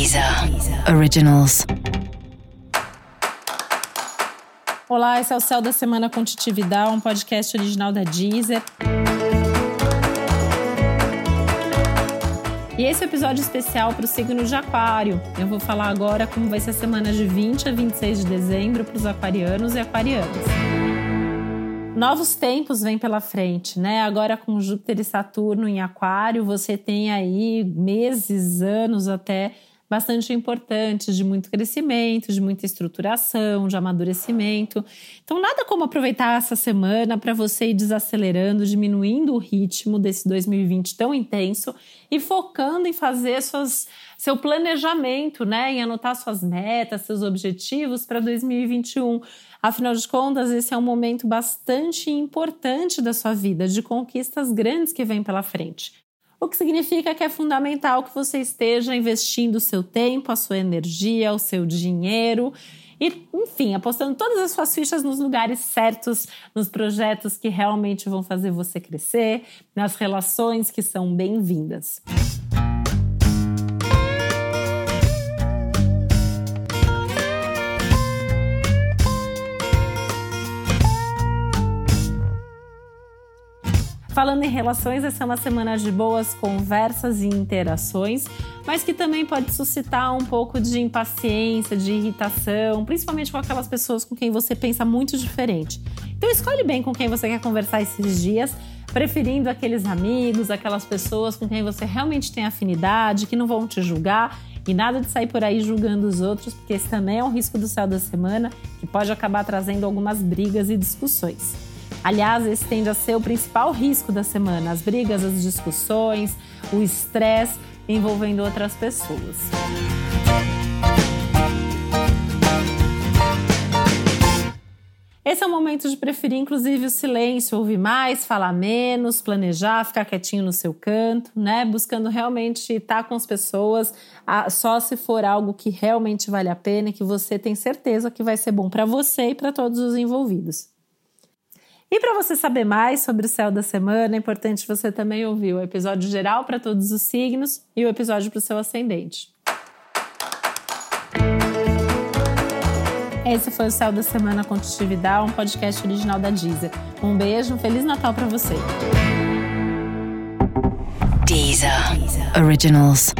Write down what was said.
Deezer Originals. Olá, esse é o Céu da Semana com Titividade, um podcast original da Deezer. E esse é episódio especial para o signo de Aquário. Eu vou falar agora como vai ser a semana de 20 a 26 de dezembro para os aquarianos e aquarianas. Novos tempos vêm pela frente, né? Agora com Júpiter e Saturno em Aquário, você tem aí meses, anos até bastante importantes de muito crescimento, de muita estruturação, de amadurecimento. Então, nada como aproveitar essa semana para você ir desacelerando, diminuindo o ritmo desse 2020 tão intenso e focando em fazer suas, seu planejamento, né? Em anotar suas metas, seus objetivos para 2021 Afinal de contas, esse é um momento bastante importante da sua vida, de conquistas grandes que vêm pela frente. O que significa que é fundamental que você esteja investindo o seu tempo, a sua energia, o seu dinheiro e, enfim, apostando todas as suas fichas nos lugares certos, nos projetos que realmente vão fazer você crescer, nas relações que são bem-vindas. Falando em relações, essa é uma semana de boas conversas e interações, mas que também pode suscitar um pouco de impaciência, de irritação, principalmente com aquelas pessoas com quem você pensa muito diferente. Então escolhe bem com quem você quer conversar esses dias, preferindo aqueles amigos, aquelas pessoas com quem você realmente tem afinidade, que não vão te julgar e nada de sair por aí julgando os outros, porque esse também é um risco do céu da semana que pode acabar trazendo algumas brigas e discussões. Aliás, esse tende a ser o principal risco da semana: as brigas, as discussões, o estresse envolvendo outras pessoas. Esse é o momento de preferir, inclusive, o silêncio, ouvir mais, falar menos, planejar, ficar quietinho no seu canto, né? Buscando realmente estar com as pessoas, só se for algo que realmente vale a pena que você tem certeza que vai ser bom para você e para todos os envolvidos. E para você saber mais sobre o céu da semana, é importante você também ouvir o episódio geral para todos os signos e o episódio para o seu ascendente. Esse foi o Céu da Semana com Titividade, um podcast original da Deezer. Um beijo, um Feliz Natal para você. Deezer. Deezer. Originals.